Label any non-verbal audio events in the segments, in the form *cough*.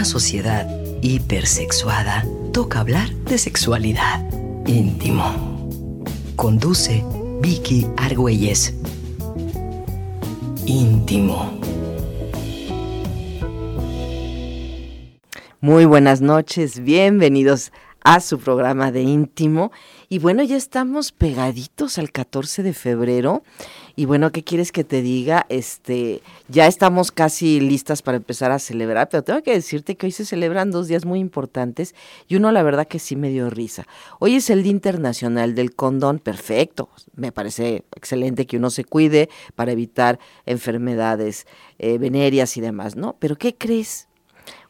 una sociedad hipersexuada, toca hablar de sexualidad. Íntimo. Conduce Vicky Argüelles. Íntimo. Muy buenas noches, bienvenidos a su programa de íntimo. Y bueno, ya estamos pegaditos al 14 de febrero. Y bueno, ¿qué quieres que te diga? Este, ya estamos casi listas para empezar a celebrar, pero tengo que decirte que hoy se celebran dos días muy importantes y uno la verdad que sí me dio risa. Hoy es el Día Internacional del Condón, perfecto. Me parece excelente que uno se cuide para evitar enfermedades eh, y demás, ¿no? Pero ¿qué crees?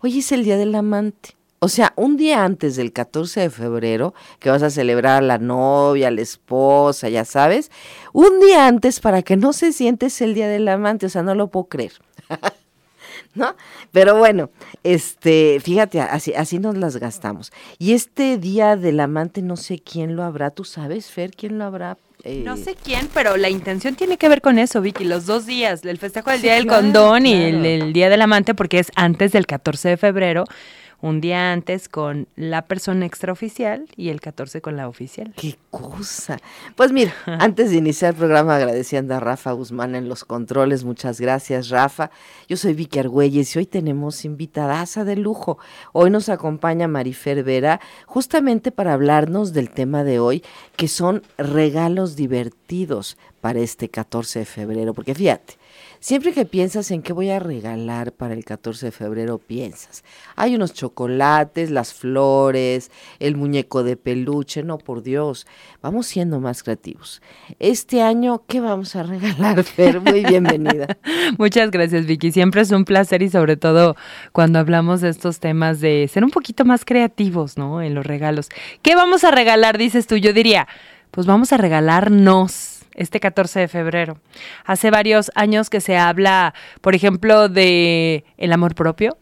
Hoy es el Día del Amante. O sea, un día antes del 14 de febrero, que vas a celebrar a la novia, a la esposa, ya sabes, un día antes para que no se sientes el día del amante, o sea, no lo puedo creer. *laughs* ¿No? Pero bueno, este, fíjate, así, así nos las gastamos. Y este día del amante, no sé quién lo habrá, ¿tú sabes, Fer, quién lo habrá? Eh, no sé quién, pero la intención tiene que ver con eso, Vicky. Los dos días, el festejo del Día del Condón y el, el, Día del Amante, porque es antes del 14 de febrero un día antes con la persona extraoficial y el 14 con la oficial. ¡Qué cosa! Pues mira, *laughs* antes de iniciar el programa agradeciendo a Rafa Guzmán en los controles, muchas gracias Rafa. Yo soy Vicky Argüelles y hoy tenemos invitadaza de lujo. Hoy nos acompaña Marifer Vera justamente para hablarnos del tema de hoy, que son regalos divertidos para este 14 de febrero, porque fíjate, Siempre que piensas en qué voy a regalar para el 14 de febrero, piensas. Hay unos chocolates, las flores, el muñeco de peluche, no por Dios. Vamos siendo más creativos. Este año, ¿qué vamos a regalar, Fer? Muy bienvenida. *laughs* Muchas gracias, Vicky. Siempre es un placer y sobre todo cuando hablamos de estos temas de ser un poquito más creativos, ¿no? En los regalos. ¿Qué vamos a regalar, dices tú? Yo diría, pues vamos a regalarnos este 14 de febrero. Hace varios años que se habla, por ejemplo, de el amor propio,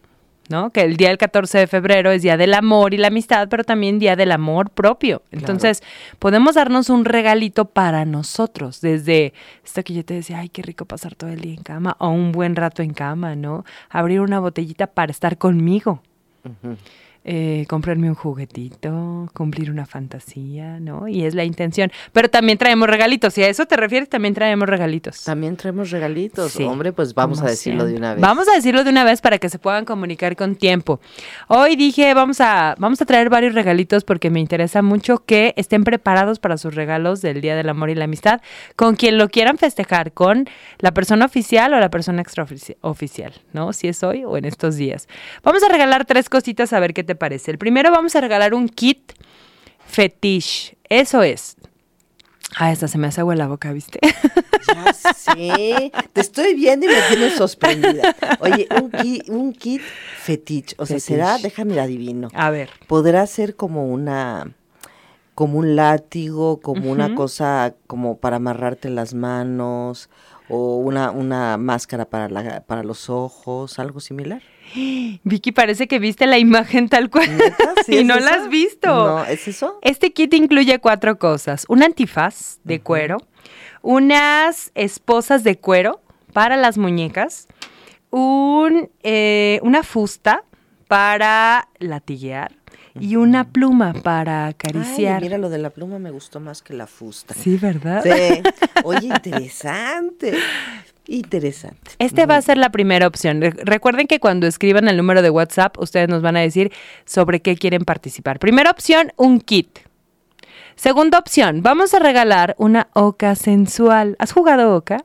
¿no? Que el día del 14 de febrero es día del amor y la amistad, pero también día del amor propio. Entonces, podemos darnos un regalito para nosotros, desde esto que yo te decía, ay, qué rico pasar todo el día en cama, o un buen rato en cama, ¿no? Abrir una botellita para estar conmigo eh, comprarme un juguetito, cumplir una fantasía, ¿no? Y es la intención. Pero también traemos regalitos. Si a eso te refieres, también traemos regalitos. También traemos regalitos. Hombre, pues vamos a decirlo de una vez. Vamos a decirlo de una vez para que se puedan comunicar con tiempo. Hoy dije, vamos a, vamos a traer varios regalitos porque me interesa mucho que estén preparados para sus regalos del Día del Amor y la Amistad con quien lo quieran festejar, con la persona oficial o la persona extraoficial, ¿no? Si es hoy o en estos días. Vamos a regalar tres cositas a ver qué te parece? El primero vamos a regalar un kit fetiche. Eso es. Ah, esta se me hace agua en la boca, ¿viste? Ya sé. Te estoy viendo y me tienes sorprendida. Oye, un, kit fetiche. O sea, será, déjame la adivino. A ver. Podrá ser como una como un látigo, como una cosa como para amarrarte las manos o una, una máscara para, la, para los ojos, algo similar. *gasps* Vicky, parece que viste la imagen tal cual *laughs* y no la has visto. No, ¿es eso? Este kit incluye cuatro cosas. Un antifaz de cuero, unas esposas de cuero para las muñecas, un, eh, una fusta para latiguear, y una pluma para acariciar. mira, lo de la pluma me gustó más que la fusta. Sí, ¿verdad? Sí. Oye, interesante. Interesante. Este va a ser la primera opción. Recuerden que cuando escriban el número de WhatsApp, ustedes nos van a decir sobre qué quieren participar. Primera opción, un kit. Segunda opción, vamos a regalar una oca sensual. ¿Has jugado oca?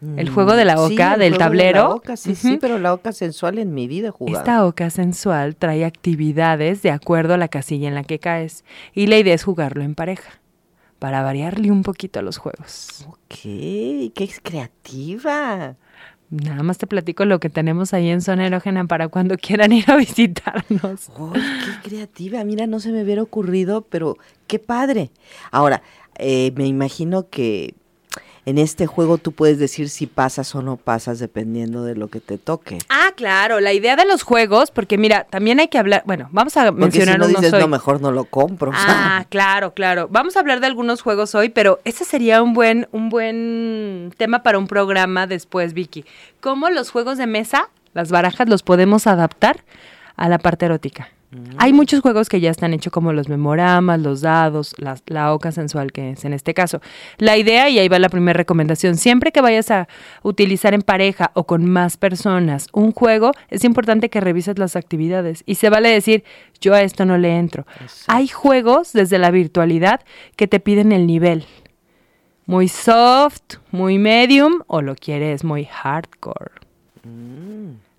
El juego de la oca, del tablero. sí, sí, pero la oca sensual en mi vida jugado. Esta oca sensual trae actividades de acuerdo a la casilla en la que caes. Y la idea es jugarlo en pareja para variarle un poquito a los juegos. Ok, qué es creativa. Nada más te platico lo que tenemos ahí en zona erógena para cuando *laughs* quieran ir a visitarnos. ¡Ay, qué creativa! Mira, no se me hubiera ocurrido, pero qué padre. Ahora, eh, me imagino que en este juego tú puedes decir si pasas o no pasas dependiendo de lo que te toque. Ah, claro, la idea de los juegos, porque mira, también hay que hablar, bueno, vamos a mencionar si no dices, no, mejor no lo compro. Ah, claro, claro. Vamos a hablar de algunos juegos hoy, pero ese sería un buen un buen tema para un programa después, Vicky. ¿Cómo los juegos de mesa, las barajas los podemos adaptar a la parte erótica. Hay muchos juegos que ya están hechos como los memoramas, los dados, la, la oca sensual que es en este caso. La idea, y ahí va la primera recomendación, siempre que vayas a utilizar en pareja o con más personas un juego, es importante que revises las actividades y se vale decir, yo a esto no le entro. Hay juegos desde la virtualidad que te piden el nivel. Muy soft, muy medium o lo quieres muy hardcore.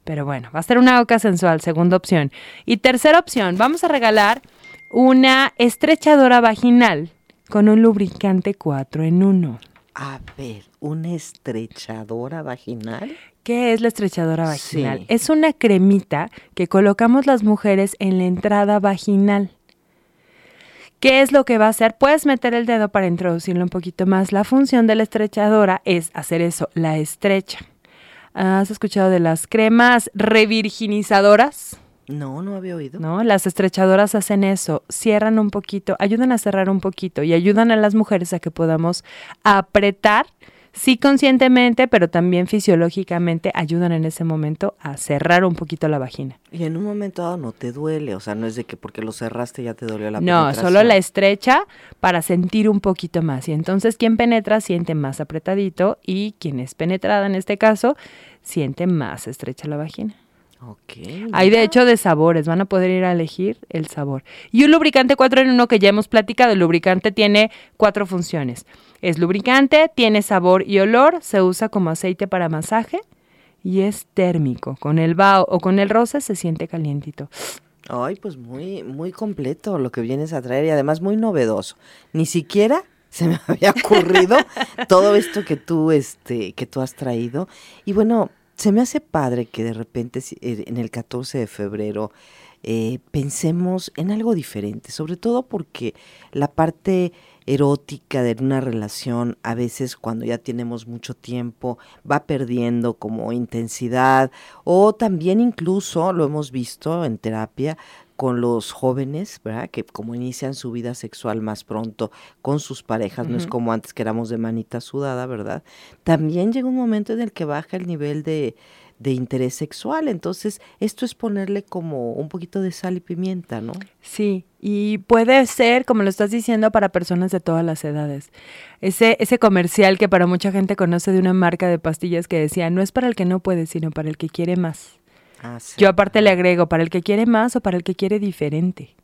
Pero bueno, va a ser una oca sensual, segunda opción. Y tercera opción, vamos a regalar una estrechadora vaginal con un lubricante 4 en 1. A ver, ¿una estrechadora vaginal? ¿Qué es la estrechadora vaginal? Sí. Es una cremita que colocamos las mujeres en la entrada vaginal. ¿Qué es lo que va a hacer? Puedes meter el dedo para introducirlo un poquito más. La función de la estrechadora es hacer eso, la estrecha. ¿Has escuchado de las cremas revirginizadoras? No, no había oído. ¿No? Las estrechadoras hacen eso, cierran un poquito, ayudan a cerrar un poquito y ayudan a las mujeres a que podamos apretar, sí conscientemente, pero también fisiológicamente ayudan en ese momento a cerrar un poquito la vagina. Y en un momento dado no te duele, o sea, no es de que porque lo cerraste ya te dolió la No, solo la estrecha para sentir un poquito más. Y entonces quien penetra siente más apretadito y quien es penetrada en este caso siente más estrecha la vagina. Ok. Hay de hecho de sabores, van a poder ir a elegir el sabor. Y un lubricante 4 en 1 que ya hemos platicado, el lubricante tiene cuatro funciones. Es lubricante, tiene sabor y olor, se usa como aceite para masaje y es térmico. Con el vaho o con el rosa se siente calientito. Ay, pues muy, muy completo lo que vienes a traer y además muy novedoso. Ni siquiera se me *laughs* había ocurrido todo esto que tú, este, que tú has traído. Y bueno, se me hace padre que de repente eh, en el 14 de febrero eh, pensemos en algo diferente, sobre todo porque la parte erótica de una relación a veces cuando ya tenemos mucho tiempo va perdiendo como intensidad o también incluso lo hemos visto en terapia con los jóvenes, ¿verdad? Que como inician su vida sexual más pronto con sus parejas, no es como antes que éramos de manita sudada, ¿verdad? También llega un momento en el que baja el nivel de, de interés sexual, entonces esto es ponerle como un poquito de sal y pimienta, ¿no? Sí, y puede ser, como lo estás diciendo, para personas de todas las edades. Ese, ese comercial que para mucha gente conoce de una marca de pastillas que decía, no es para el que no puede, sino para el que quiere más. Ah, sí. Yo aparte le agrego, para el que quiere más o para el que quiere diferente.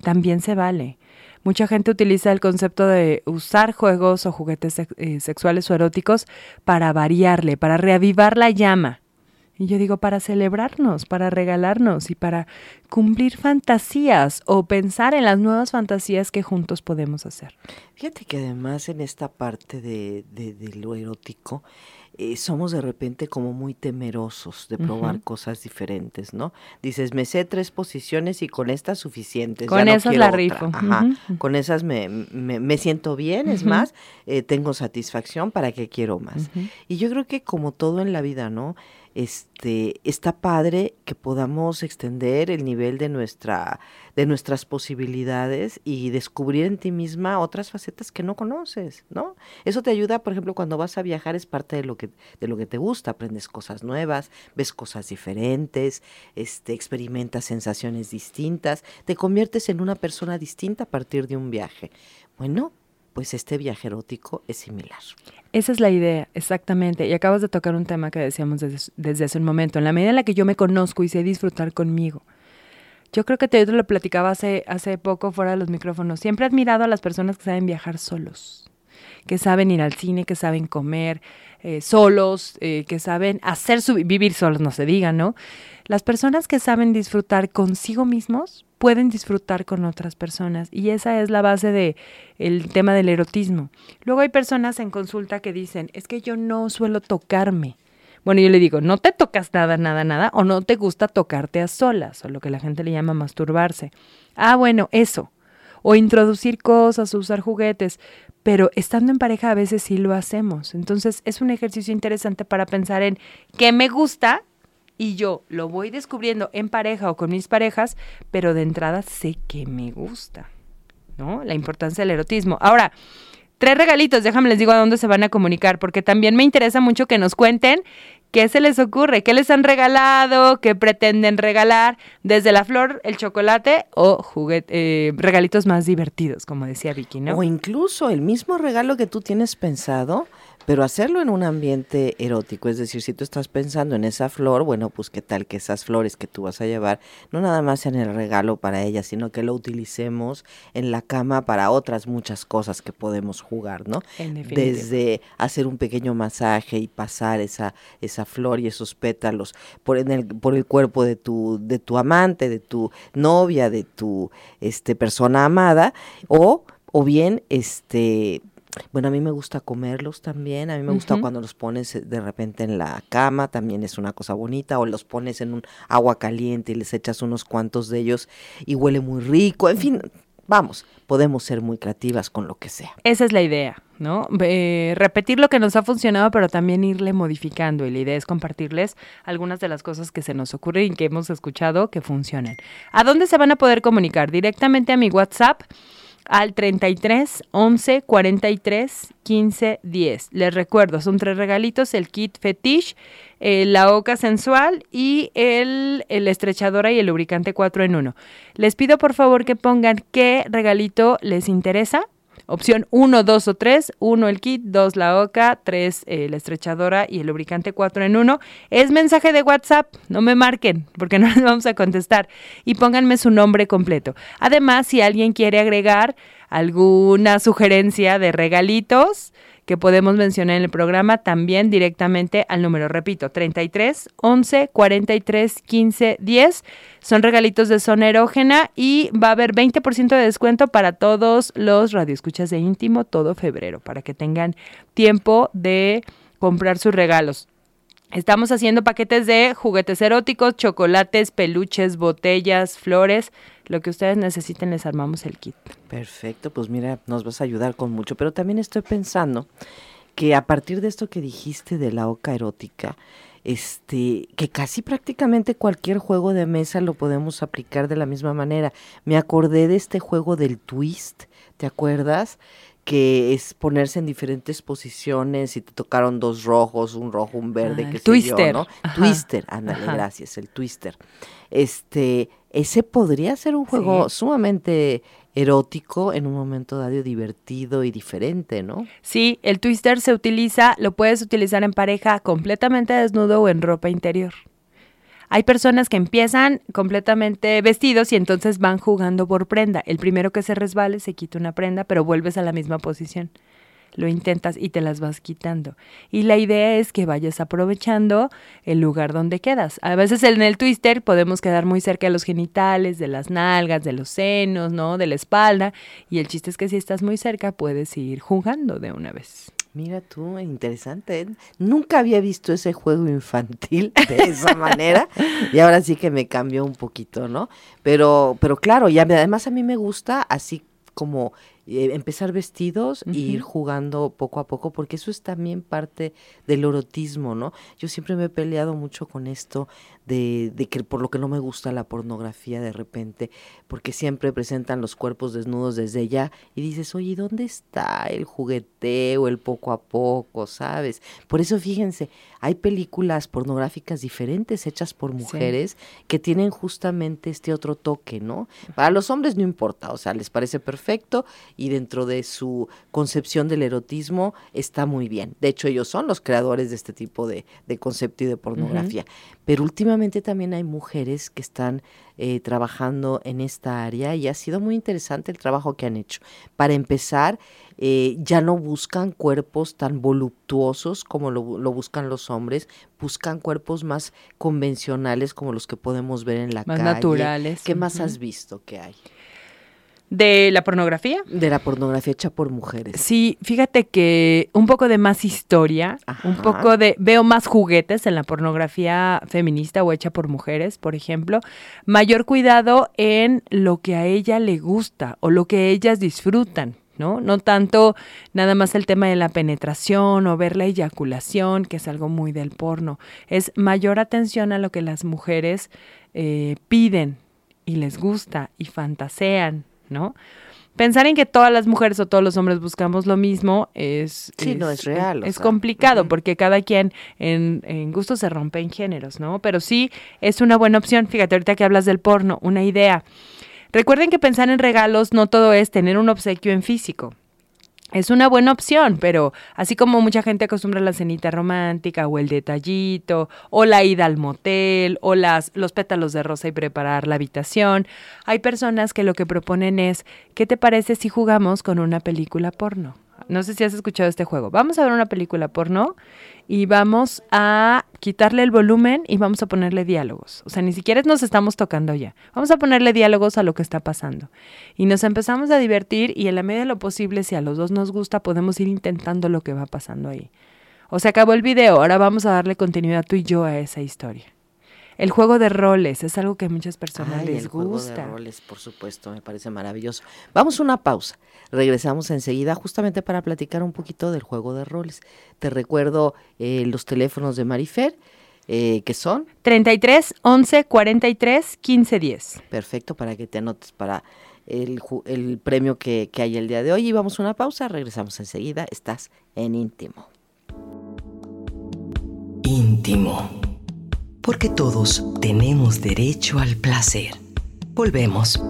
También se vale. Mucha gente utiliza el concepto de usar juegos o juguetes eh, sexuales o eróticos para variarle, para reavivar la llama. Y yo digo, para celebrarnos, para regalarnos y para cumplir fantasías o pensar en las nuevas fantasías que juntos podemos hacer. Fíjate que además en esta parte de, de- de lo erótico, eh, somos de repente como muy temerosos de probar cosas diferentes, ¿no? Dices, me sé tres posiciones y con estas suficientes. Con ya esas la otra". rifo. Ajá. Con esas me, me- me siento bien, es más, eh, tengo satisfacción, ¿para qué quiero más? Y yo creo que como todo en la vida, ¿no? Este, está padre que podamos extender el nivel de nuestra, de nuestras posibilidades y descubrir en ti misma otras facetas que no conoces, ¿no? Eso te ayuda, por ejemplo, cuando vas a viajar es parte de lo que, de lo que te gusta, aprendes cosas nuevas, ves cosas diferentes, este, experimentas sensaciones distintas, te conviertes en una persona distinta a partir de un viaje. Bueno, pues este viaje erótico es similar. Esa es la idea, exactamente. Y acabas de tocar un tema que decíamos desde, desde hace un momento. En la medida en la que yo me conozco y sé disfrutar conmigo. Yo creo que te lo platicaba hace, hace poco fuera de los micrófonos. Siempre he admirado a las personas que saben viajar solos, que saben ir al cine, que saben comer eh, solos, eh, que saben hacer su vivir solos, no se diga, ¿no? Las personas que saben disfrutar consigo mismos pueden disfrutar con otras personas y esa es la base de el tema del erotismo. Luego hay personas en consulta que dicen, "Es que yo no suelo tocarme." Bueno, yo le digo, "No te tocas nada, nada, nada o no te gusta tocarte a solas, o lo que la gente le llama masturbarse." Ah, bueno, eso. O introducir cosas, usar juguetes, pero estando en pareja a veces sí lo hacemos. Entonces es un ejercicio interesante para pensar en qué me gusta y yo lo voy descubriendo en pareja o con mis parejas, pero de entrada sé que me gusta, ¿no? La importancia del erotismo. Ahora, tres regalitos, déjame les digo a dónde se van a comunicar, porque también me interesa mucho que nos cuenten ¿Qué se les ocurre? ¿Qué les han regalado? ¿Qué pretenden regalar? Desde la flor, el chocolate o juguete, eh, regalitos más divertidos, como decía Vicky, ¿no? O incluso el mismo regalo que tú tienes pensado, pero hacerlo en un ambiente erótico, es decir, si tú estás pensando en esa flor, bueno, pues qué tal que esas flores que tú vas a llevar no nada más sean el regalo para ella, sino que lo utilicemos en la cama para otras muchas cosas que podemos jugar, ¿no? Desde hacer un pequeño masaje y pasar esa esa flor y esos pétalos por el por el cuerpo de tu de tu amante, de tu novia, de tu este persona amada o o bien este bueno, a mí me gusta comerlos también, a mí me gusta cuando los pones eh, de repente en la cama, también es una cosa bonita, o los pones en un agua caliente y les echas unos cuantos de ellos y huele muy rico, en fin, vamos, podemos ser muy creativas con lo que sea. Esa es la idea, ¿no? repetir lo que nos ha funcionado, pero también irle modificando. Y la idea es compartirles algunas de las cosas que se nos ocurren y que hemos escuchado que funcionan. ¿A dónde se van a poder comunicar? Directamente a mi WhatsApp al 33 11 43 15 10. Les recuerdo, son tres regalitos, el kit fetish, eh, la oca sensual y el, el estrechadora y el lubricante 4 en 1. Les pido por favor que pongan qué regalito les interesa Opción 1, 2 o 3, 1 el kit, 2 la oca, 3 eh, la estrechadora y el lubricante 4 en 1. Es mensaje de WhatsApp, no me marquen porque *laughs* no les vamos a contestar y pónganme su nombre completo. Además, si alguien quiere agregar alguna sugerencia de regalitos, que podemos mencionar en el programa también directamente al número, repito, 33 11 43 15 10. Son regalitos de zona erógena y va a haber 20% de descuento para todos los radioescuchas de íntimo todo febrero, para que tengan tiempo de comprar sus regalos. Estamos haciendo paquetes de juguetes eróticos, chocolates, peluches, botellas, flores. Lo que ustedes necesiten les armamos el kit. Perfecto, pues mira, nos vas a ayudar con mucho. Pero también estoy pensando que a partir de esto que dijiste de la oca erótica, este, que casi prácticamente cualquier juego de mesa lo podemos aplicar de la misma manera. Me acordé de este juego del twist, ¿te acuerdas? Que es ponerse en diferentes posiciones y te tocaron dos rojos, un rojo, un verde, ah, que twister. ¿no? Twister, ándale, gracias, el twister. Este, ese podría ser un juego sumamente erótico en un momento dado divertido y diferente, ¿no? Sí, el twister se utiliza, lo puedes utilizar en pareja completamente desnudo o en ropa interior. Hay personas que empiezan completamente vestidos y entonces van jugando por prenda. El primero que se resbale se quita una prenda, pero vuelves a la misma posición. Lo intentas y te las vas quitando. Y la idea es que vayas aprovechando el lugar donde quedas. A veces en el twister podemos quedar muy cerca de los genitales, de las nalgas, de los senos, ¿no? De la espalda. Y el chiste es que si estás muy cerca puedes ir jugando de una vez. Mira tú, interesante. ¿eh? Nunca había visto ese juego infantil *laughs* de esa manera y ahora sí que me cambió un poquito, ¿no? Pero, pero claro, y además a mí me gusta así como eh, empezar vestidos e ir jugando poco a poco, porque eso es también parte del erotismo, ¿no? Yo siempre me he peleado mucho con esto de, de, que por lo que no me gusta la pornografía de repente, porque siempre presentan los cuerpos desnudos desde ya y dices, oye, ¿dónde está el jugueteo, el poco a poco, sabes? Por eso fíjense, hay películas pornográficas diferentes hechas por mujeres que tienen justamente este otro toque, ¿no? Para los hombres no importa, o sea, les parece perfecto y dentro de su concepción del erotismo está muy bien. De hecho, ellos son los creadores de este tipo de, concepto y de pornografía. Pero últimamente también hay mujeres que están eh, trabajando en esta área y ha sido muy interesante el trabajo que han hecho. Para empezar, eh, ya no buscan cuerpos tan voluptuosos como lo, buscan los hombres, buscan cuerpos más convencionales como los que podemos ver en la más calle. naturales. ¿Qué más has visto que hay? ¿De la pornografía? De la pornografía hecha por mujeres. Sí, fíjate que un poco de más historia, un poco de, veo más juguetes en la pornografía feminista o hecha por mujeres, por ejemplo, mayor cuidado en lo que a ella le gusta o lo que ellas disfrutan. ¿no? No tanto nada más el tema de la penetración o ver la eyaculación, que es algo muy del porno. Es mayor atención a lo que las mujeres eh, piden y les gusta y fantasean, ¿no? pensar en que todas las mujeres o todos los hombres buscamos lo mismo es... Sí, no es real, Es complicado porque cada quien en, en gusto se rompe en géneros, ¿no? Pero sí es una buena opción. Fíjate, ahorita que hablas del porno, una idea. Recuerden que pensar en regalos no todo es tener un obsequio en físico. Es una buena opción, pero así como mucha gente acostumbra la cenita romántica o el detallito o la ida al motel o las, los pétalos de rosa y preparar la habitación, hay personas que lo que proponen es, ¿qué te parece si jugamos con una película porno? No sé si has escuchado este juego. Vamos a ver una película porno y vamos a quitarle el volumen y vamos a ponerle diálogos. O sea, ni siquiera nos estamos tocando ya. Vamos a ponerle diálogos a lo que está pasando. Y nos empezamos a divertir y en la medida de lo posible, si a los dos nos gusta, podemos ir intentando lo que va pasando ahí. O se acabó el video, ahora vamos a darle continuidad tú y yo a esa historia. El juego de roles es algo que a muchas personas Ay, les el juego gusta. de roles, por supuesto, me parece maravilloso. Vamos a una pausa. Regresamos enseguida justamente para platicar un poquito del juego de roles. Te recuerdo eh, los teléfonos de Marifer, eh, que son 33 11 43 15 10. perfecto para que te anotes para el premio que, que hay el día de hoy. Y vamos a una pausa, regresamos enseguida. Estás en íntimo. íntimo. Porque todos tenemos derecho al placer. Volvemos.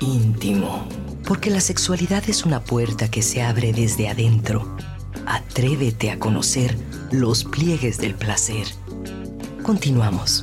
Íntimo. Porque la sexualidad es una puerta que se abre desde adentro. Atrévete a conocer los pliegues del placer. Continuamos.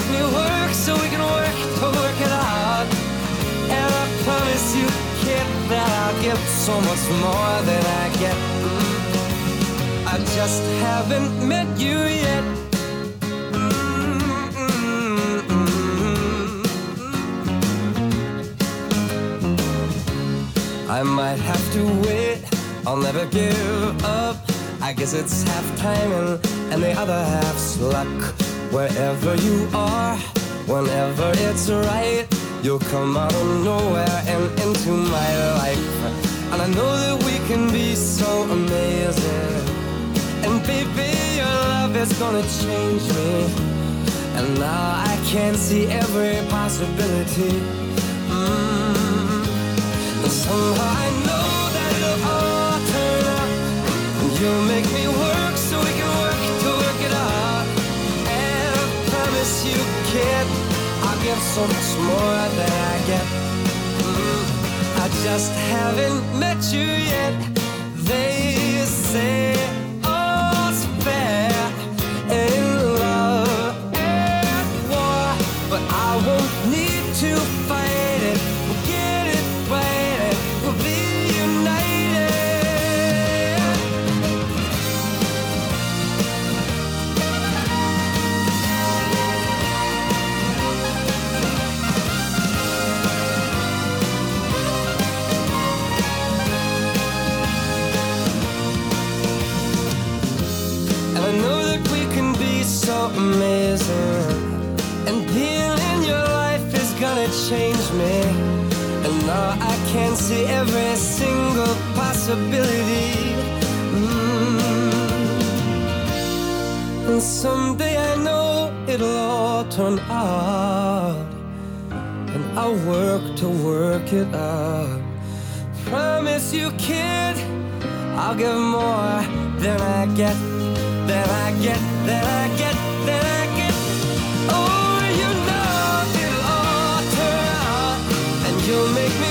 Make me work so we can work to work it out. And I promise you, kid, that I'll give so much more than I get. I just haven't met you yet. Mm, mm, mm, mm. I might have to wait, I'll never give up. I guess it's half timing and the other half's luck. Wherever you are, whenever it's right, you'll come out of nowhere and into my life. And I know that we can be so amazing. And baby, your love is gonna change me. And now I can see every possibility. Mm. And somehow I know that it'll all turn out. And you'll make me work I you, kid, I'll give so much more than I get. Mm. I just haven't met you yet. They say can see every single possibility. Mm. And someday I know it'll all turn out. And I'll work to work it out. Promise you, kid, I'll give more than I get, than I get, than I get, than I get. Oh, you know it'll all turn out, and you'll make me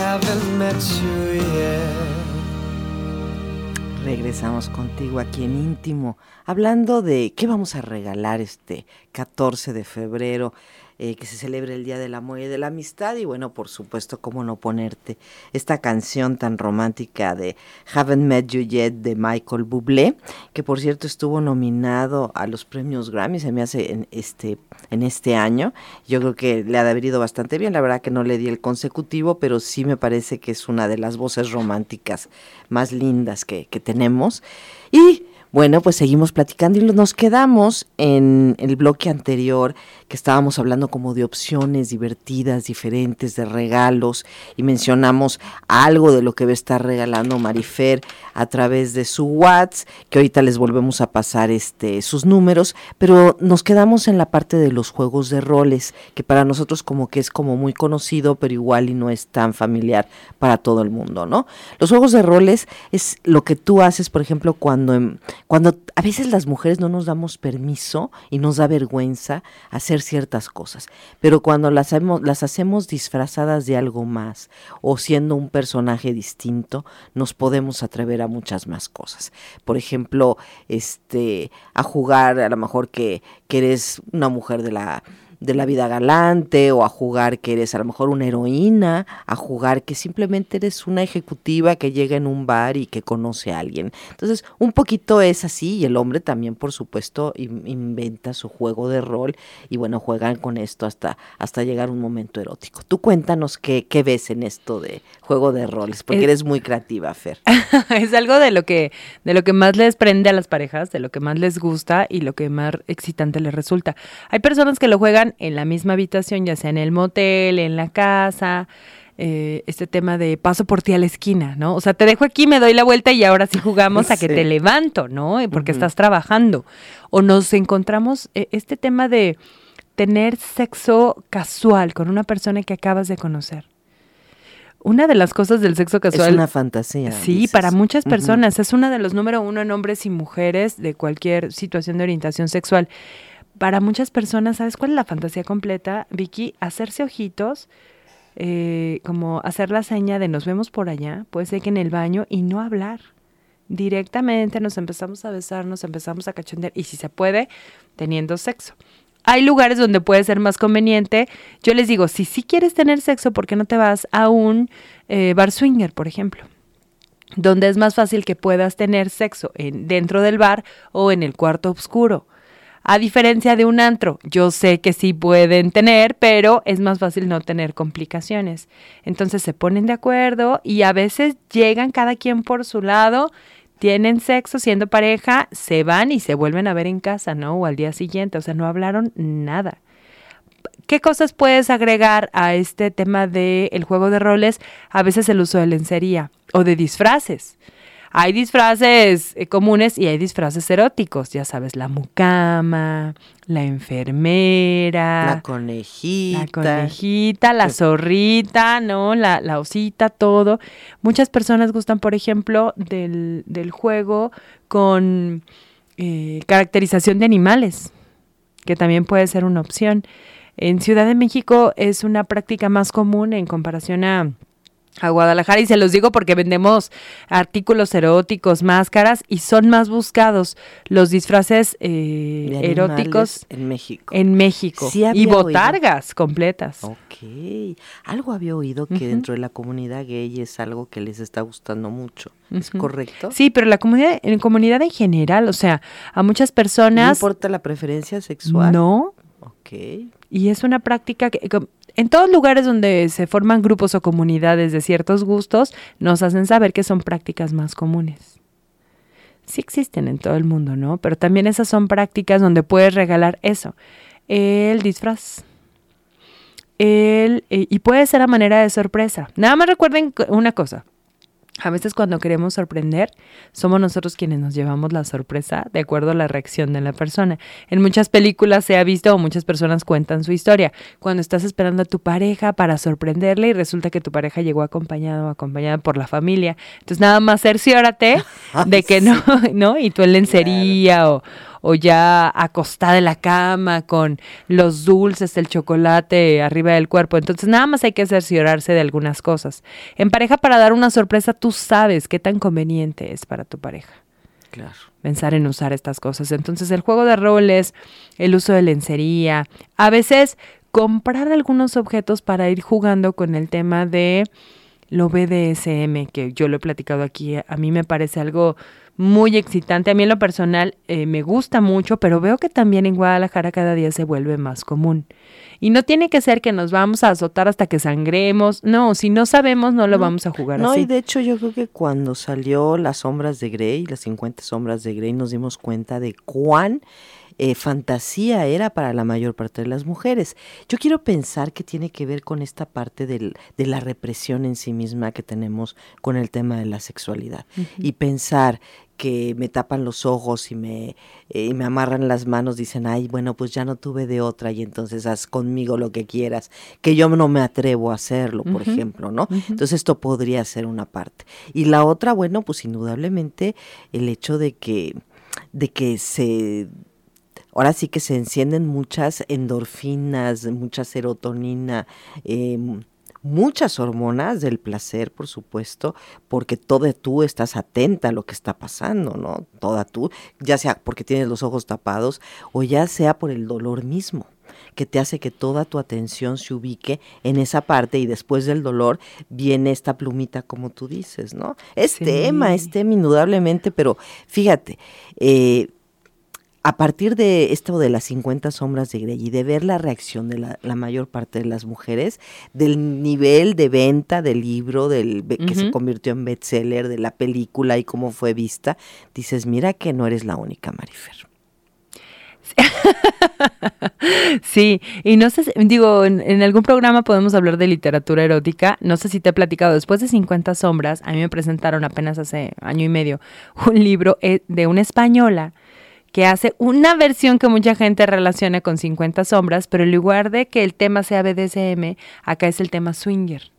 Haven't met you. Regresamos contigo aquí en íntimo, hablando de qué vamos a regalar este 14 de febrero. Eh, que se celebre el Día del Amor y de la Amistad y bueno, por supuesto, cómo no ponerte esta canción tan romántica de Haven't Met You Yet de Michael Bublé, que por cierto estuvo nominado a los premios Grammy, se me hace en este, en este año. Yo creo que le ha de haber ido bastante bien, la verdad que no le di el consecutivo, pero sí me parece que es una de las voces románticas más lindas que tenemos. Y bueno, pues seguimos platicando y nos quedamos en el bloque anterior que estábamos hablando como de opciones divertidas, diferentes, de regalos y mencionamos algo de lo que va a estar regalando Marifer a través de su WhatsApp, que ahorita les volvemos a pasar este sus números, pero nos quedamos en la parte de los juegos de roles, que para nosotros como que es como muy conocido, pero igual y no es tan familiar para todo el mundo, ¿no? Los juegos de roles es lo que tú haces, por ejemplo, cuando em, cuando a veces las mujeres no nos damos permiso y nos da vergüenza hacer ciertas cosas, pero cuando las hacemos, disfrazadas de algo más o siendo un personaje distinto, nos podemos atrever a muchas más cosas. Por ejemplo, este, a jugar a lo mejor que, que eres una mujer de la de la vida galante o a jugar que eres a lo mejor una heroína, a jugar que simplemente eres una ejecutiva que llega en un bar y que conoce a alguien. Entonces, un poquito es así y el hombre también, por supuesto, in- inventa su juego de rol y bueno, juegan con esto hasta, hasta llegar un momento erótico. Tú cuéntanos qué, qué ves en esto de juego de roles, porque Es- eres muy creativa, Fer. *laughs* es algo de lo que de lo que más les prende a las parejas, de lo que más les gusta y lo que más excitante les resulta. Hay personas que lo juegan en la misma habitación, ya sea en el motel, en la casa, eh, este tema de paso por ti a la esquina, ¿no? O sea, te dejo aquí, me doy la vuelta y ahora sí jugamos a que te levanto, ¿no? Porque estás trabajando. O nos encontramos eh, este tema de tener sexo casual con una persona que acabas de conocer. Una de las cosas del sexo casual es una fantasía. Sí, dices. para muchas personas. Es una de los número uno en hombres y mujeres de cualquier situación de orientación sexual. Para muchas personas, ¿sabes cuál es la fantasía completa, Vicky? Hacerse ojitos, eh, como hacer la seña de nos vemos por allá, puede ser que en el baño, y no hablar. Directamente nos empezamos a besar, nos empezamos a cachondear, y si se puede, teniendo sexo. Hay lugares donde puede ser más conveniente. Yo les digo, si sí quieres tener sexo, ¿por qué no te vas a un eh, bar swinger, por ejemplo? donde es más fácil que puedas tener sexo en, dentro del bar o en el cuarto oscuro. A diferencia de un antro, yo sé que sí pueden tener, pero es más fácil no tener complicaciones. Entonces se ponen de acuerdo y a veces llegan cada quien por su lado, tienen sexo siendo pareja, se van y se vuelven a ver en casa, ¿no? O al día siguiente, o sea, no hablaron nada. ¿Qué cosas puedes agregar a este tema del juego de roles? A veces el uso de lencería o de disfraces. Hay disfraces eh, comunes y hay disfraces eróticos, ya sabes, la mucama, la enfermera, La conejita. la conejita, la zorrita, ¿no? La, la osita, todo. Muchas personas gustan, por ejemplo, del, del juego con eh, caracterización de animales, que también puede ser una opción. En Ciudad de México es una práctica más común en comparación a, a Guadalajara y se los digo porque vendemos artículos eróticos, máscaras y son más buscados los disfraces eh, eróticos en México. en México Sí y oído. botargas completas. Ok, algo había oído que dentro de la comunidad gay es algo que les está gustando mucho. ¿Es correcto? Sí, pero la comunidad, en comunidad en general, o sea, a muchas No personas importa la preferencia sexual. no, Ok. Y es una práctica que en todos lugares donde se forman grupos o comunidades de ciertos gustos, nos hacen saber que son prácticas más comunes. Sí existen en todo el mundo, ¿no? Pero también esas son prácticas donde puedes regalar eso, el disfraz. el, y puede ser a manera de sorpresa. Nada más recuerden una cosa, a veces cuando queremos sorprender, somos nosotros quienes nos llevamos la sorpresa de acuerdo a la reacción de la persona. En muchas películas se ha visto o muchas personas cuentan su historia. Cuando estás esperando a tu pareja para sorprenderle y resulta que tu pareja llegó acompañado o acompañada por la familia. Entonces nada más cerciórate *laughs* de que no, *laughs* ¿no? Y tú en lencería o, o ya acostada en la cama con los dulces, el chocolate arriba del cuerpo. Entonces nada más hay que cerciorarse de algunas cosas. En pareja para dar una sorpresa tú sabes qué tan conveniente es para tu pareja. Claro. Pensar en usar estas cosas. Entonces el juego de roles, el uso de lencería, a veces comprar algunos objetos para ir jugando con el tema de lo BDSM, que yo lo he platicado aquí, a mí me parece algo muy excitante. A mí en lo personal eh, me gusta mucho, pero veo que también en Guadalajara cada día se vuelve más común. Y no tiene que ser que nos vamos a azotar hasta que sangremos. No, si no sabemos, no lo vamos a jugar no, así. y de hecho yo creo que cuando salió Las Sombras de Grey, las 50 Sombras de Grey, nos dimos cuenta de cuán eh, fantasía era para la mayor parte de las mujeres. Yo quiero pensar que tiene que ver con esta parte del, de la represión en sí misma que tenemos con el tema de la sexualidad. Y pensar que me tapan los ojos y me, eh, me amarran las manos, dicen, ay, bueno, pues ya no tuve de otra y entonces haz conmigo lo que quieras, que yo no me atrevo a hacerlo, por ejemplo, ¿no? Entonces esto podría ser una parte. Y la otra, bueno, pues indudablemente el hecho de que, de que se ahora sí que se encienden muchas endorfinas, mucha serotonina, eh, muchas hormonas del placer, por supuesto, porque toda tú estás atenta a lo que está pasando, ¿no? Toda tú, ya sea porque tienes los ojos tapados o ya sea por el dolor mismo que te hace que toda tu atención se ubique en esa parte y después del dolor viene esta plumita como tú dices, ¿no? Es tema, es tema indudablemente, pero fíjate, eh, a partir de esto de las 50 sombras de Grey y de ver la reacción de la, mayor parte de las mujeres, del nivel de venta del libro, del que se convirtió en bestseller, de la película y cómo fue vista, dices, mira que no eres la única, Marifer. *laughs* Sí, y no sé, digo, en, algún programa podemos hablar de literatura erótica. No sé si te he platicado, después de 50 sombras, a mí me presentaron apenas hace año y medio un libro eh, de una española que hace una versión que mucha gente relaciona con 50 sombras, pero en lugar de que el tema sea BDSM, acá es el tema swinger,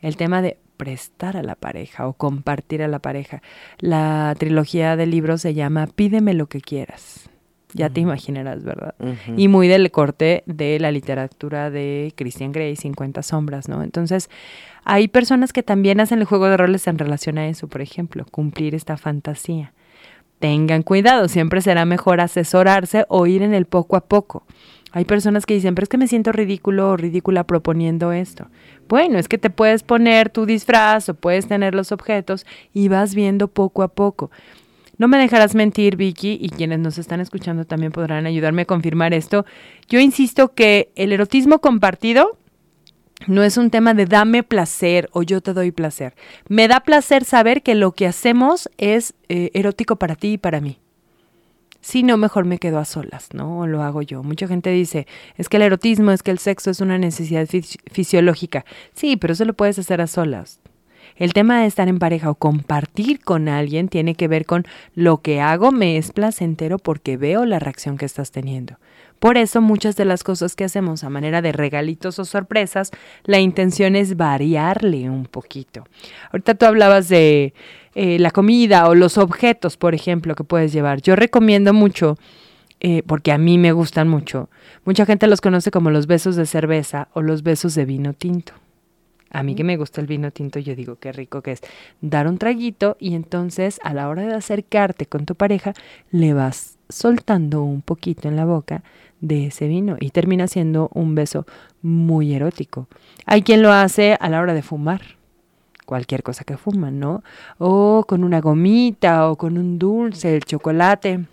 el tema de prestar a la pareja o compartir a la pareja. La trilogía del libro se llama Pídeme lo que quieras. Ya te imaginarás, ¿verdad? Y muy del corte de la literatura de Christian Grey, 50 sombras, ¿no? Entonces, hay personas que también hacen el juego de roles en relación a eso, por ejemplo, cumplir esta fantasía tengan cuidado, siempre será mejor asesorarse o ir en el poco a poco. Hay personas que dicen, pero es que me siento ridículo o ridícula proponiendo esto. Bueno, es que te puedes poner tu disfraz o puedes tener los objetos y vas viendo poco a poco. No me dejarás mentir, Vicky, y quienes nos están escuchando también podrán ayudarme a confirmar esto. Yo insisto que el erotismo compartido no es un tema de dame placer o yo te doy placer. Me da placer saber que lo que hacemos es eh, erótico para ti y para mí. Si no, mejor me quedo a solas, ¿no? O lo hago yo. Mucha gente dice, es que el erotismo, es que el sexo es una necesidad fisiológica. Sí, pero eso lo puedes hacer a solas. El tema de estar en pareja o compartir con alguien tiene que ver con lo que hago me es placentero porque veo la reacción que estás teniendo. Por eso muchas de las cosas que hacemos a manera de regalitos o sorpresas, la intención es variarle un poquito. Ahorita tú hablabas de eh, la comida o los objetos, por ejemplo, que puedes llevar. Yo recomiendo mucho, eh, porque a mí me gustan mucho, mucha gente los conoce como los besos de cerveza o los besos de vino tinto. A mí que me gusta el vino tinto, yo digo qué rico que es dar un traguito y entonces a la hora de acercarte con tu pareja le vas soltando un poquito en la boca de ese vino y termina siendo un beso muy erótico. Hay quien lo hace a la hora de fumar, cualquier cosa que fuman, ¿no? O con una gomita o con un dulce, el chocolate.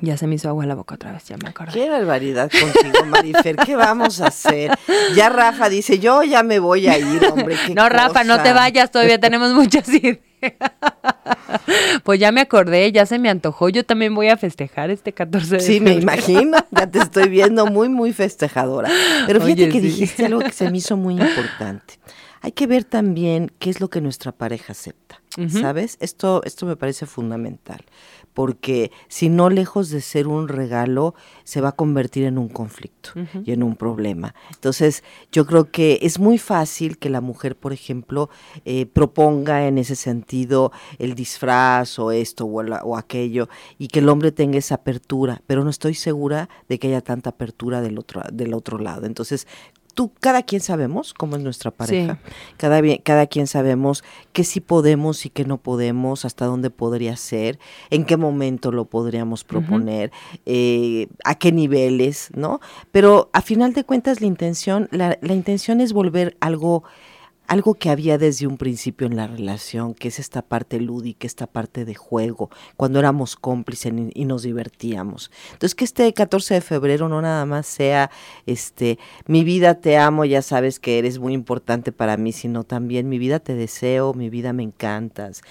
Ya se me hizo agua la boca otra vez, ya me acuerdo. Qué barbaridad contigo, Marifer. ¿Qué vamos a hacer? Ya Rafa dice, yo ya me voy a ir, hombre. no, Rafa, no te vayas, todavía tenemos muchas ideas. *laughs* Pues ya me acordé, ya se me antojó. Yo también voy a festejar este 14 de Sí, me imagino. Ya te estoy viendo muy, muy festejadora. Pero fíjate Oye, que sí. dijiste algo que se me hizo muy importante. Hay que ver también qué es lo que nuestra pareja acepta. ¿Sabes? Esto, esto me parece fundamental. Porque si no, lejos de ser un regalo, se va a convertir en un conflicto y en un problema. Entonces, yo creo que es muy fácil que la mujer, por ejemplo, eh, proponga en ese sentido el disfraz o esto o, la- o aquello y que el hombre tenga esa apertura, pero no estoy segura de que haya tanta apertura del otro, del otro lado. Entonces, tú, cada quien sabemos cómo es nuestra pareja, cada, cada quien sabemos qué sí podemos y qué no podemos, hasta dónde podría ser, en qué momento lo podríamos proponer, eh, a qué niveles, ¿no? Pero a final de cuentas la intención, la, la intención es volver algo algo que había desde un principio en la relación, que es esta parte lúdica, esta parte de juego, cuando éramos cómplices y, nos divertíamos. Entonces que este 14 de febrero no nada más sea este mi vida te amo, ya sabes que eres muy importante para mí, sino también mi vida te deseo, mi vida me encantas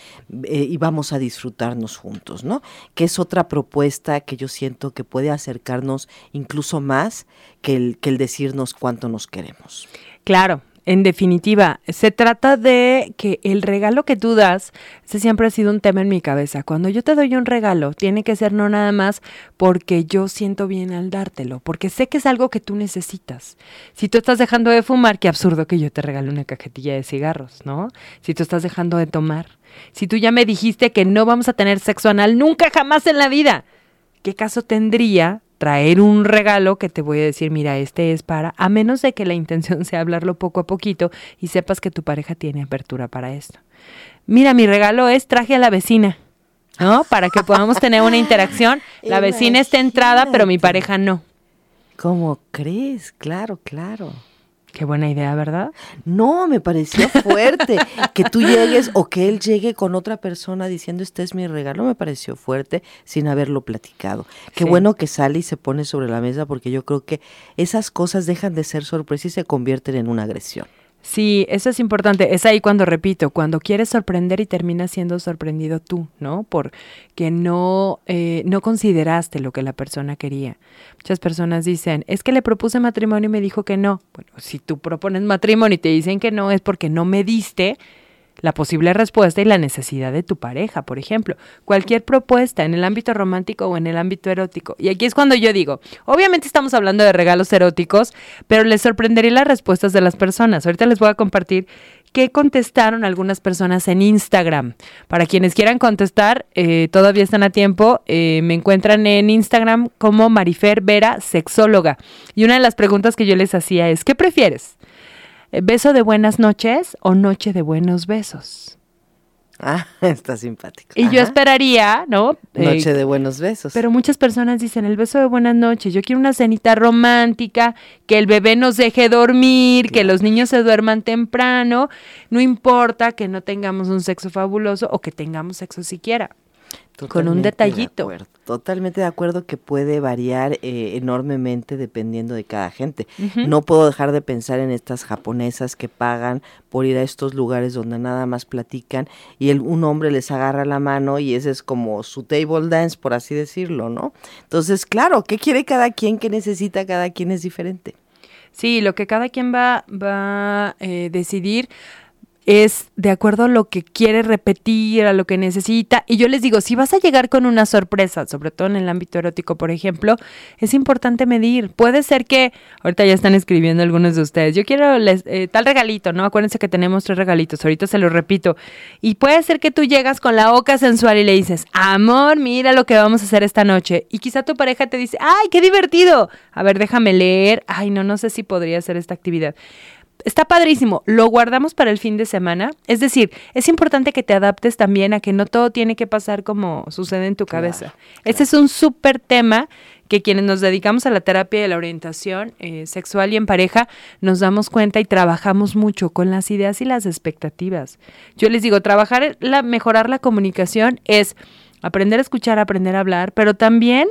eh, y vamos a disfrutarnos juntos, ¿no? Que es otra propuesta que yo siento que puede acercarnos incluso más que el, que el decirnos cuánto nos queremos. Claro, en definitiva, se trata de que el regalo que tú das, ese siempre ha sido un tema en mi cabeza. Cuando yo te doy un regalo, tiene que ser no nada más porque yo siento bien al dártelo, porque sé que es algo que tú necesitas. Si tú estás dejando de fumar, qué absurdo que yo te regale una cajetilla de cigarros, ¿no? Si tú estás dejando de tomar, si tú ya me dijiste que no vamos a tener sexo anal nunca jamás en la vida, ¿qué caso tendría traer un regalo que te voy a decir, mira, este es para, a menos de que la intención *laughs* sea hablarlo poco a poquito y sepas que tu pareja tiene apertura para esto? Mira, mi regalo es traje a la vecina, ¿no? Para que podamos tener una interacción. *laughs* La vecina está entrada, pero mi pareja no. ¿Cómo crees? Claro, claro. Qué buena idea, ¿verdad? No, me pareció fuerte que tú llegues o que él llegue con otra persona diciendo este es mi regalo, me pareció fuerte sin haberlo platicado. Qué Sí. bueno que sale y se pone sobre la mesa porque yo creo que esas cosas dejan de ser sorpresa y se convierten en una agresión. Sí, eso es importante. Es ahí cuando repito, cuando quieres sorprender y terminas siendo sorprendido tú, ¿no? Porque no, eh, no consideraste lo que la persona quería. Muchas personas dicen, es que le propuse matrimonio y me dijo que no. Bueno, si tú propones matrimonio y te dicen que no, es porque no me diste la posible respuesta y la necesidad de tu pareja, por ejemplo. Cualquier propuesta en el ámbito romántico o en el ámbito erótico. Y aquí es cuando yo digo, obviamente estamos hablando de regalos eróticos, pero les sorprendería las respuestas de las personas. Ahorita les voy a compartir qué contestaron algunas personas en Instagram. Para quienes quieran contestar, eh, todavía están a tiempo. Eh, me encuentran en Instagram como Marifer Vera, sexóloga. Y una de las preguntas que yo les hacía es, ¿qué prefieres? Eh, ¿Beso de buenas noches o noche de buenos besos? Ah, *laughs* está simpático. Y yo esperaría, ¿no? Eh, Noche de buenos besos. pero muchas personas dicen el beso de buenas noches. Yo quiero una cenita romántica, que el bebé nos deje dormir, que los niños se duerman temprano. No importa que no tengamos un sexo fabuloso o que tengamos sexo siquiera. Con un de detallito. totalmente de acuerdo que puede variar eh, enormemente dependiendo de cada gente. No puedo dejar de pensar en estas japonesas que pagan por ir a estos lugares donde nada más platican y el, un hombre les agarra la mano y ese es como su table dance, por así decirlo, ¿no? Entonces, claro, ¿qué quiere cada quien? ¿Qué necesita cada quien? Es diferente. Sí, lo que cada quien va, va a eh, decidir es de acuerdo a lo que quiere repetir, a lo que necesita. Y yo les digo, si vas a llegar con una sorpresa, sobre todo en el ámbito erótico, por ejemplo, es importante medir. Puede ser que, ahorita ya están escribiendo algunos de ustedes, yo quiero les- eh, tal regalito, ¿no? Acuérdense que tenemos tres regalitos, ahorita se los repito. Y puede ser que tú llegas con la boca sensual y le dices, amor, mira lo que vamos a hacer esta noche. Y quizá tu pareja te dice, ay, qué divertido. A ver, déjame leer. Ay, no, no sé si podría hacer esta actividad. Está padrísimo, lo guardamos para el fin de semana. Es decir, es importante que te adaptes también a que no todo tiene que pasar como sucede en tu cabeza. Ese es un súper tema que quienes nos dedicamos a la terapia y a la orientación eh, sexual y en pareja nos damos cuenta y trabajamos mucho con las ideas y las expectativas. Yo les digo, trabajar, la, mejorar la comunicación es aprender a escuchar, aprender a hablar, pero también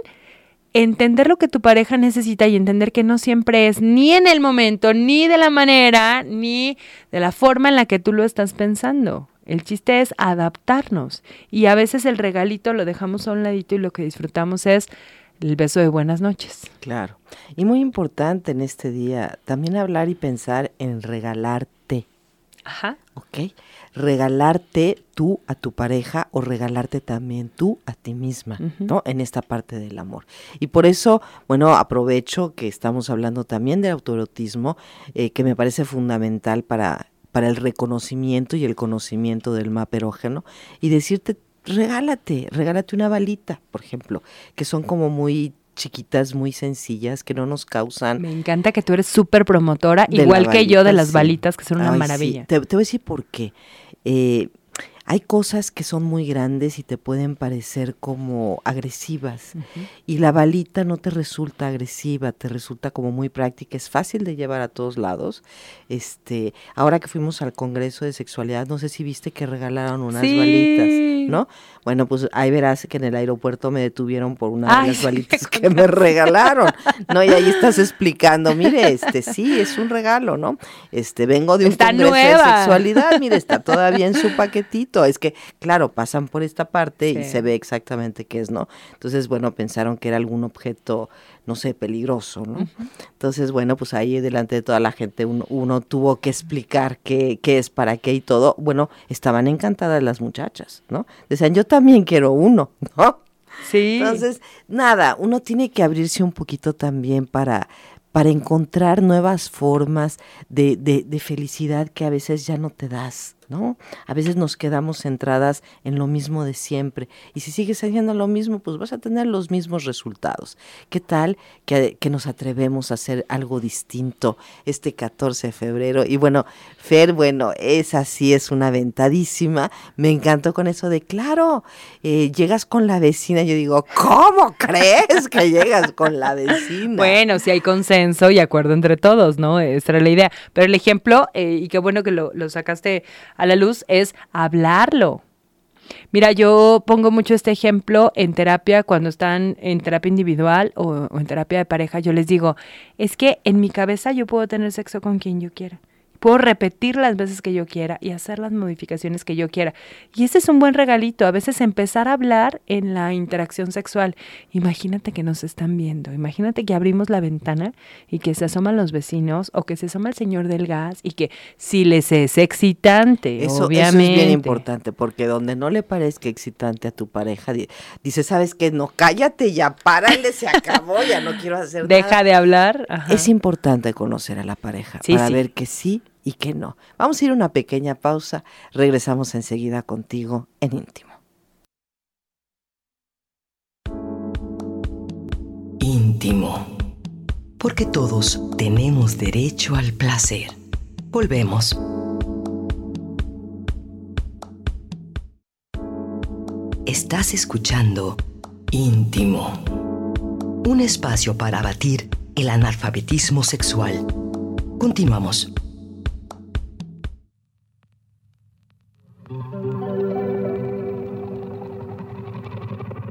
entender lo que tu pareja necesita y entender que no siempre es ni en el momento, ni de la manera, ni de la forma en la que tú lo estás pensando. El chiste es adaptarnos. Y a veces el regalito lo dejamos a un ladito y lo que disfrutamos es el beso de buenas noches. Claro. Y muy importante en este día también hablar y pensar en regalarte. Ajá. ¿Ok? Regalarte tú a tu pareja o regalarte también tú a ti misma, ¿no? En esta parte del amor. Y por eso, bueno, aprovecho que estamos hablando también del autoerotismo, eh, que me parece fundamental para, para el reconocimiento y el conocimiento del mapa erógeno, y decirte, regálate, regálate una balita, por ejemplo, que son como muy chiquitas, muy sencillas, que no nos causan... Me encanta que tú eres súper promotora, igual que yo de las balitas, que son una Ay, sí. maravilla. Te, te voy a decir por qué. Eh, hay cosas que son muy grandes y te pueden parecer como agresivas. Y la balita no te resulta agresiva, te resulta como muy práctica, es fácil de llevar a todos lados. Este, ahora que fuimos al Congreso de Sexualidad, no sé si viste que regalaron unas Sí. balitas, ¿no? Bueno, pues ahí verás que en el aeropuerto me detuvieron por una Ay, de las *laughs* balitas que me regalaron. No, y ahí estás *laughs* explicando, mire, este sí, es un regalo, ¿no? Este, vengo de un Está congreso de sexualidad, mire, está todavía en su *laughs* paquetito. Es que, claro, pasan por esta parte y se ve exactamente qué es, ¿no? Entonces, bueno, pensaron que era algún objeto, no sé, peligroso, ¿no? Entonces, bueno, pues ahí delante de toda la gente uno, uno tuvo que explicar qué, qué es, para qué y todo. Bueno, estaban encantadas las muchachas, ¿no? Decían, yo también quiero uno, *laughs* ¿no? Sí. Entonces, nada, uno tiene que abrirse un poquito también para, para encontrar nuevas formas de, de, de felicidad que a veces ya no te das, ¿no? A veces nos quedamos centradas en lo mismo de siempre. Y si sigues haciendo lo mismo, pues vas a tener los mismos resultados. ¿Qué tal que, que nos atrevemos a hacer algo distinto este 14 de febrero? Y bueno, Fer, bueno, esa sí es una ventadísima. Me encantó con eso de, claro, eh, llegas con la vecina. Yo digo, ¿cómo crees que llegas con la vecina? Bueno, si hay consenso y acuerdo entre todos, ¿no? Esa era la idea. Pero el ejemplo, eh, y qué bueno que lo, lo sacaste a la luz, es hablarlo. Mira, yo pongo mucho este ejemplo en terapia, cuando están en terapia individual o, en terapia de pareja, yo les digo, es que en mi cabeza yo puedo tener sexo con quien yo quiera. Puedo repetir las veces que yo quiera y hacer las modificaciones que yo quiera. Y ese es un buen regalito, a veces empezar a hablar en la interacción sexual. Imagínate que nos están viendo, imagínate que abrimos la ventana y que se asoman los vecinos o que se asoma el señor del gas y que si les es excitante, Eso, eso obviamente. es bien importante, porque donde no le parezca excitante a tu pareja, di- dice, ¿sabes qué? No, cállate ya, párale, se acabó, ya no quiero hacer *laughs* Deja nada. de hablar. ajá. Es importante conocer a la pareja Sí, para sí. ver que sí y que no. Vamos a ir a una pequeña pausa, regresamos enseguida contigo en íntimo. íntimo. Porque todos tenemos derecho al placer. Volvemos. Estás escuchando Íntimo. Un espacio para abatir el analfabetismo sexual. Continuamos.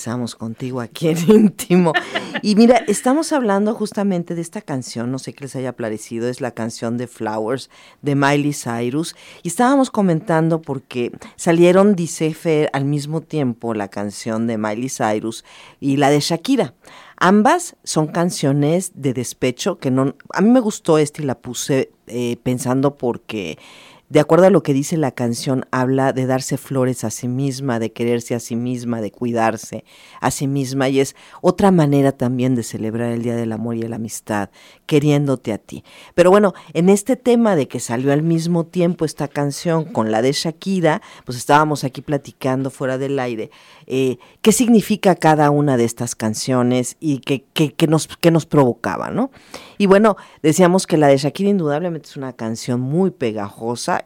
Regresamos contigo aquí en *laughs* íntimo. Y mira, estamos hablando justamente de esta canción, no sé qué les haya parecido, es la canción de Flowers de Miley Cyrus. Y estábamos comentando porque salieron, dice Fer, al mismo tiempo la canción de Miley Cyrus y la de Shakira. Ambas son canciones de despecho que no... A mí me gustó esta y la puse eh, pensando porque de acuerdo a lo que dice la canción, habla de darse flores a sí misma, de quererse a sí misma, de cuidarse a sí misma y es otra manera también de celebrar el Día del Amor y la Amistad, queriéndote a ti. Pero bueno, en este tema de que salió al mismo tiempo esta canción con la de Shakira, pues estábamos aquí platicando fuera del aire, eh, qué significa cada una de estas canciones y qué, qué- nos, qué nos provocaba, ¿no? Y bueno, decíamos que la de Shakira indudablemente es una canción muy pegajosa,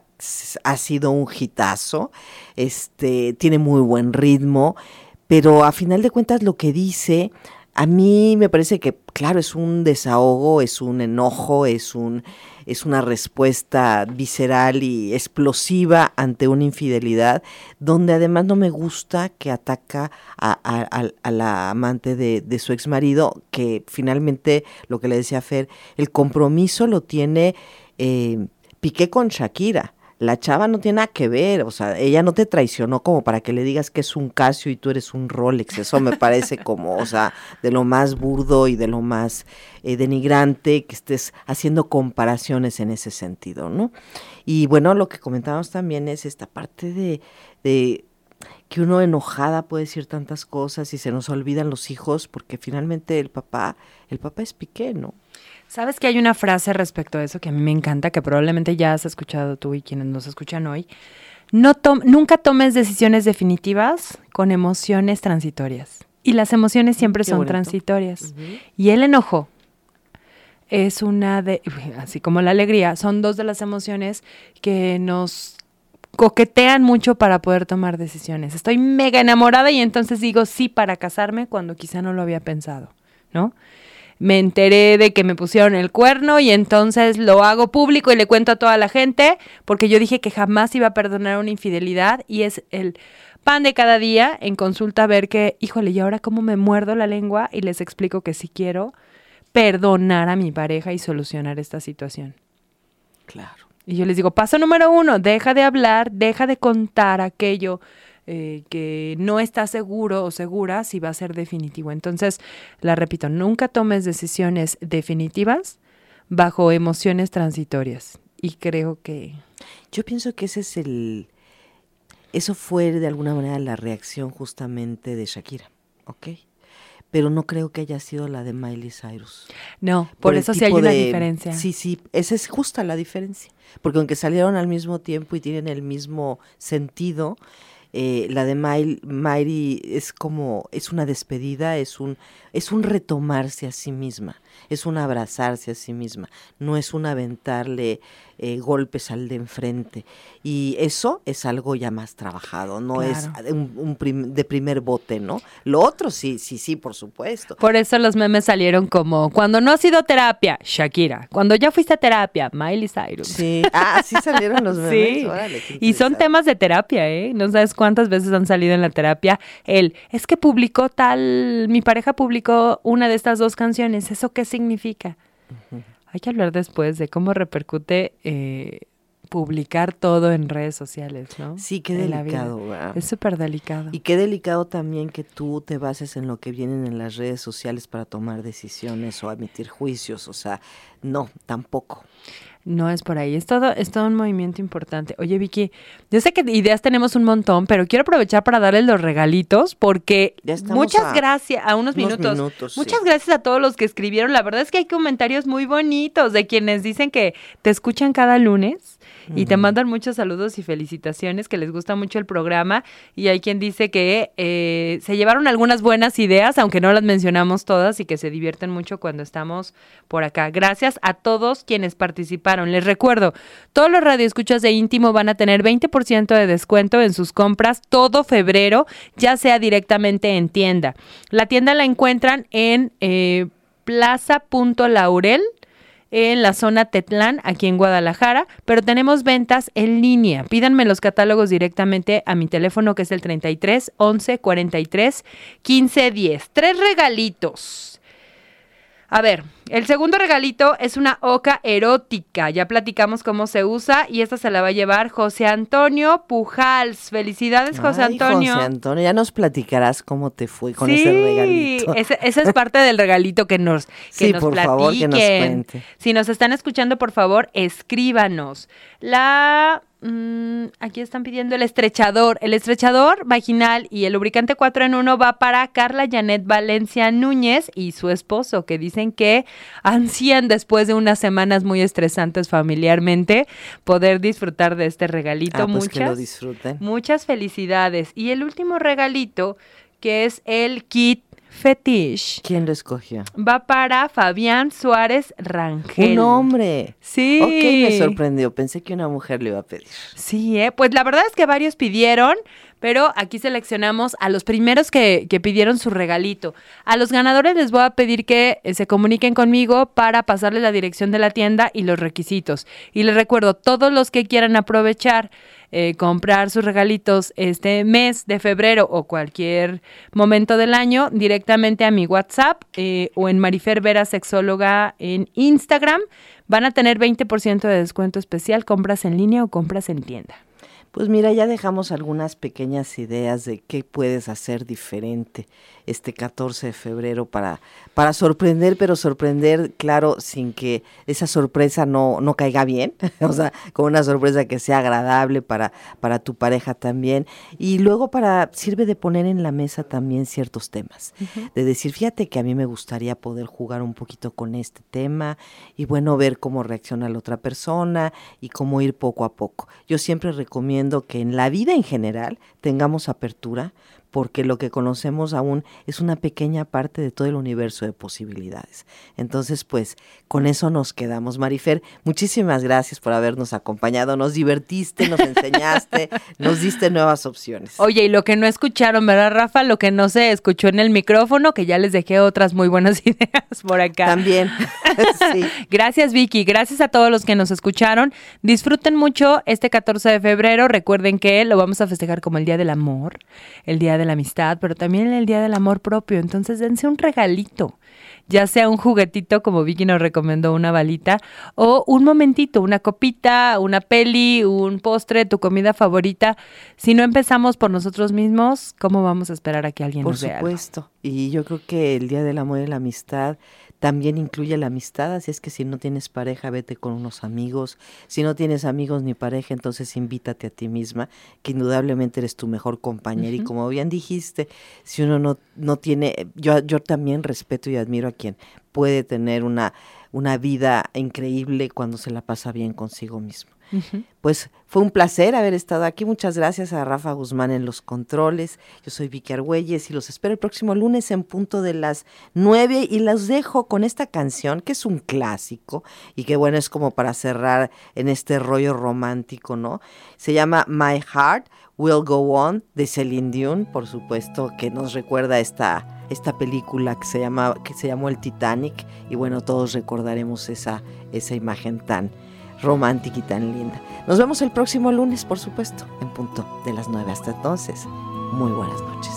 ha sido un hitazo, este, tiene muy buen ritmo, pero a final de cuentas lo que dice, a mí me parece que, claro, es un desahogo, es un enojo, es un es una respuesta visceral y explosiva ante una infidelidad, donde además no me gusta que ataca a, la amante de, de su ex marido, que finalmente, lo que le decía Fer, el compromiso lo tiene eh, Piqué con Shakira. La chava no tiene nada que ver, o sea, ella no te traicionó como para que le digas que es un Casio y tú eres un Rolex. Eso me parece como, o sea, de lo más burdo y de lo más eh, denigrante que estés haciendo comparaciones en ese sentido, ¿no? Y bueno, lo que comentábamos también es esta parte de, de que uno enojada puede decir tantas cosas y se nos olvidan los hijos porque finalmente el papá, el papá es Piqué, ¿no? ¿Sabes que hay una frase respecto a eso que a mí me encanta, que probablemente ya has escuchado tú y quienes nos escuchan hoy? No tom- nunca tomes decisiones definitivas con emociones transitorias. Y las emociones siempre Qué son bonito. transitorias. Y el enojo es una de, así como la alegría, son dos de las emociones que nos coquetean mucho para poder tomar decisiones. Estoy mega enamorada y entonces digo sí para casarme cuando quizá no lo había pensado, ¿no? Me enteré de que me pusieron el cuerno y entonces lo hago público y le cuento a toda la gente porque yo dije que jamás iba a perdonar una infidelidad y es el pan de cada día en consulta ver que, híjole, ¿y ahora cómo me muerdo la lengua? Y les explico que sí quiero perdonar a mi pareja y solucionar esta situación. Claro. Y yo les digo, paso número uno, deja de hablar, deja de contar aquello eh, que no está seguro o segura si va a ser definitivo. Entonces, la repito, nunca tomes decisiones definitivas bajo emociones transitorias. Y creo que... Yo pienso que ese es el... Eso fue de alguna manera la reacción justamente de Shakira, ¿ok? Pero no creo que haya sido la de Miley Cyrus. No, por, eso sí hay una de- diferencia. Sí, sí, esa es justa la diferencia. Porque aunque salieron al mismo tiempo y tienen el mismo sentido, eh, la de Miley, es como, es una despedida, es un, es un retomarse a sí misma, es un abrazarse a sí misma, no es un aventarle eh, golpes al de enfrente. Y eso es algo ya más trabajado, no es Claro. un, un prim- de primer bote, ¿no? Lo otro sí, sí, sí, por supuesto. Por eso los memes salieron como, cuando no has ido a terapia, Shakira. Cuando ya fuiste a terapia, Miley Cyrus. Sí, ah, sí salieron los *laughs* memes. Sí, órale, y son temas de terapia, ¿eh? No sabes cuántas veces han salido en la terapia. El, es que publicó tal, mi pareja publicó una de estas dos canciones, ¿eso qué significa? Hay que hablar después de cómo repercute eh, publicar todo en redes sociales, ¿no? Sí, qué En delicado. Es súper delicado. Y qué delicado también que tú te bases en lo que vienen en las redes sociales para tomar decisiones o emitir juicios. O sea, no, tampoco. No es por ahí, es todo, es todo un movimiento importante. Oye, Vicky, yo sé que ideas tenemos un montón, pero quiero aprovechar para darles los regalitos porque muchas gracias, a unos, unos minutos. minutos, sí. muchas gracias a todos los que escribieron. La verdad es que hay comentarios muy bonitos de quienes dicen que te escuchan cada lunes y te mandan muchos saludos y felicitaciones, que les gusta mucho el programa. Y hay quien dice que eh, se llevaron algunas buenas ideas, aunque no las mencionamos todas, y que se divierten mucho cuando estamos por acá. Gracias a todos quienes participaron. Les recuerdo, todos los radioescuchas de íntimo van a tener 20% de descuento en sus compras todo febrero, ya sea directamente en tienda. La tienda la encuentran en eh, plaza.laurel en la zona Tetlán, aquí en Guadalajara, pero tenemos ventas en línea. Pídanme los catálogos directamente a mi teléfono que es el 33 11 43 15 10. Tres regalitos. A ver, el segundo regalito es una oca erótica. Ya platicamos cómo se usa y esta se la va a llevar José Antonio Pujals. Felicidades, José Ay, Antonio. José Antonio, ya nos platicarás cómo te fue con ese regalito. Ese, ese es parte del regalito que nos, que *laughs* Sí, nos por favor, que nos cuente. Si nos están escuchando, por favor, escríbanos. La. mm, aquí están pidiendo el estrechador. El estrechador vaginal y el lubricante 4 en 1 va para Carla Janet Valencia Núñez y su esposo, que dicen que ansían después de unas semanas muy estresantes familiarmente poder disfrutar de este regalito. Ah, pues que lo Muchas disfruten. Muchas felicidades. Y el último regalito, que es el kit fetish, ¿Quién lo escogió? va para Fabián Suárez Rangel. Un hombre. Sí. Ok, me sorprendió. Pensé que una mujer le iba a pedir. Sí, ¿eh? pues la verdad es que varios pidieron, pero aquí seleccionamos a los primeros que, que pidieron su regalito. A los ganadores les voy a pedir que eh, se comuniquen conmigo para pasarles la dirección de la tienda y los requisitos. Y les recuerdo, todos los que quieran aprovechar eh, comprar sus regalitos este mes de febrero o cualquier momento del año directamente a mi WhatsApp eh, o en Marifer Vera Sexóloga en Instagram, van a tener 20% de descuento especial, compras en línea o compras en tienda. Pues mira, ya dejamos algunas pequeñas ideas de qué puedes hacer diferente este 14 de febrero para, para sorprender, pero sorprender, claro, sin que esa sorpresa no, no caiga bien, *laughs* o sea, con una sorpresa que sea agradable para, para tu pareja también. Y luego para, sirve de poner en la mesa también ciertos temas, de decir, fíjate que a mí me gustaría poder jugar un poquito con este tema y bueno, ver cómo reacciona la otra persona y cómo ir poco a poco. Yo siempre recomiendo que en la vida en general tengamos apertura porque lo que conocemos aún es una pequeña parte de todo el universo de posibilidades. Entonces, pues, con eso nos quedamos. Marifer, muchísimas gracias por habernos acompañado. Nos divertiste, nos *laughs* enseñaste, nos diste nuevas opciones. Oye, y lo que no escucharon, ¿verdad, Rafa? Lo que no se escuchó en el micrófono, que ya les dejé otras muy buenas *laughs* ideas por acá. También, *laughs* sí. Gracias Vicky, gracias a todos los que nos escucharon. Disfruten mucho este 14 de febrero. Recuerden que lo vamos a festejar como el Día del Amor, el Día de la Amistad, pero también el Día del Amor propio. Entonces dense un regalito, ya sea un juguetito como Vicky nos recomendó, una balita, o un momentito, una copita, una peli, un postre, tu comida favorita. Si no empezamos por nosotros mismos, ¿cómo vamos a esperar a que alguien Por nos vea? algo? supuesto. Y yo creo que el Día del Amor y la Amistad también incluye la amistad, así es que si no tienes pareja, vete con unos amigos. Si no tienes amigos ni pareja, entonces invítate a ti misma, que indudablemente eres tu mejor compañera. Y como bien dijiste, si uno no, no tiene, yo, yo también respeto y admiro a quien puede tener una, una vida increíble cuando se la pasa bien consigo mismo. Pues fue un placer haber estado aquí. Muchas gracias a Rafa Guzmán en los controles. Yo soy Vicky Argüelles y los espero el próximo lunes en punto de las nueve y los dejo con esta canción que es un clásico y que bueno es como para cerrar en este rollo romántico, ¿no? Se llama My Heart Will Go On de Celine Dion, por supuesto, que nos recuerda esta, esta película que se, llama, que se llamó El Titanic y bueno, todos recordaremos esa, esa imagen tan romántica y tan linda. Nos vemos el próximo lunes, por supuesto, en punto de las 9 hasta entonces. Muy buenas noches.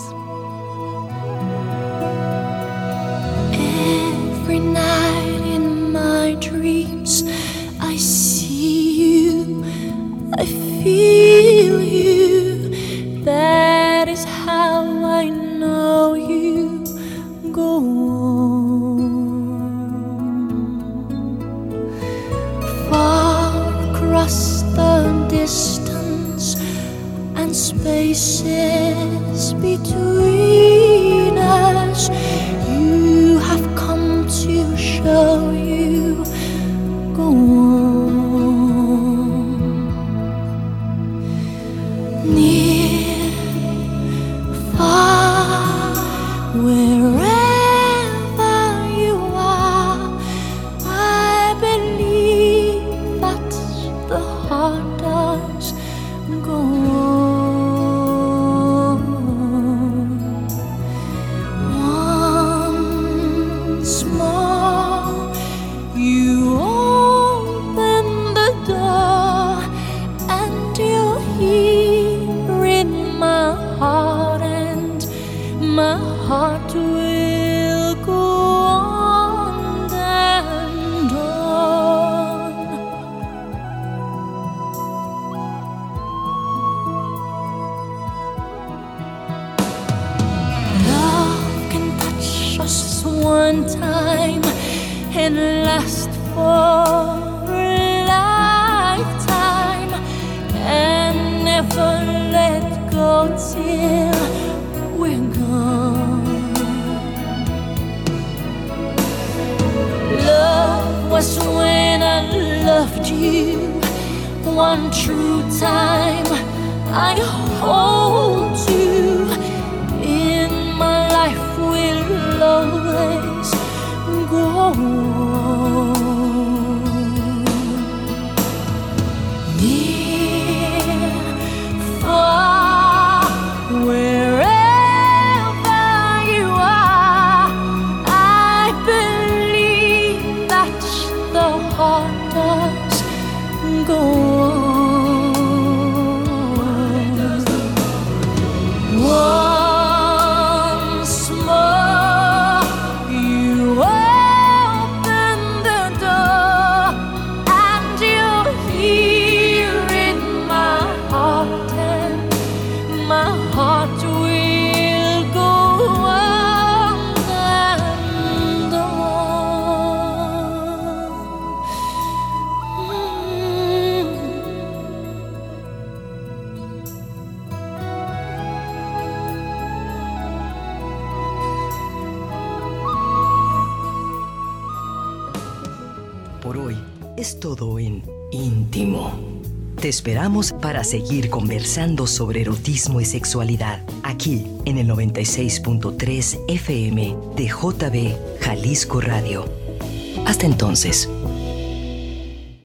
Till we're gone. Love was when I loved you one true time. I hold you in my life will always go on. Esperamos para seguir conversando sobre erotismo y sexualidad aquí en el 96.3 FM de JB Jalisco Radio. Hasta entonces.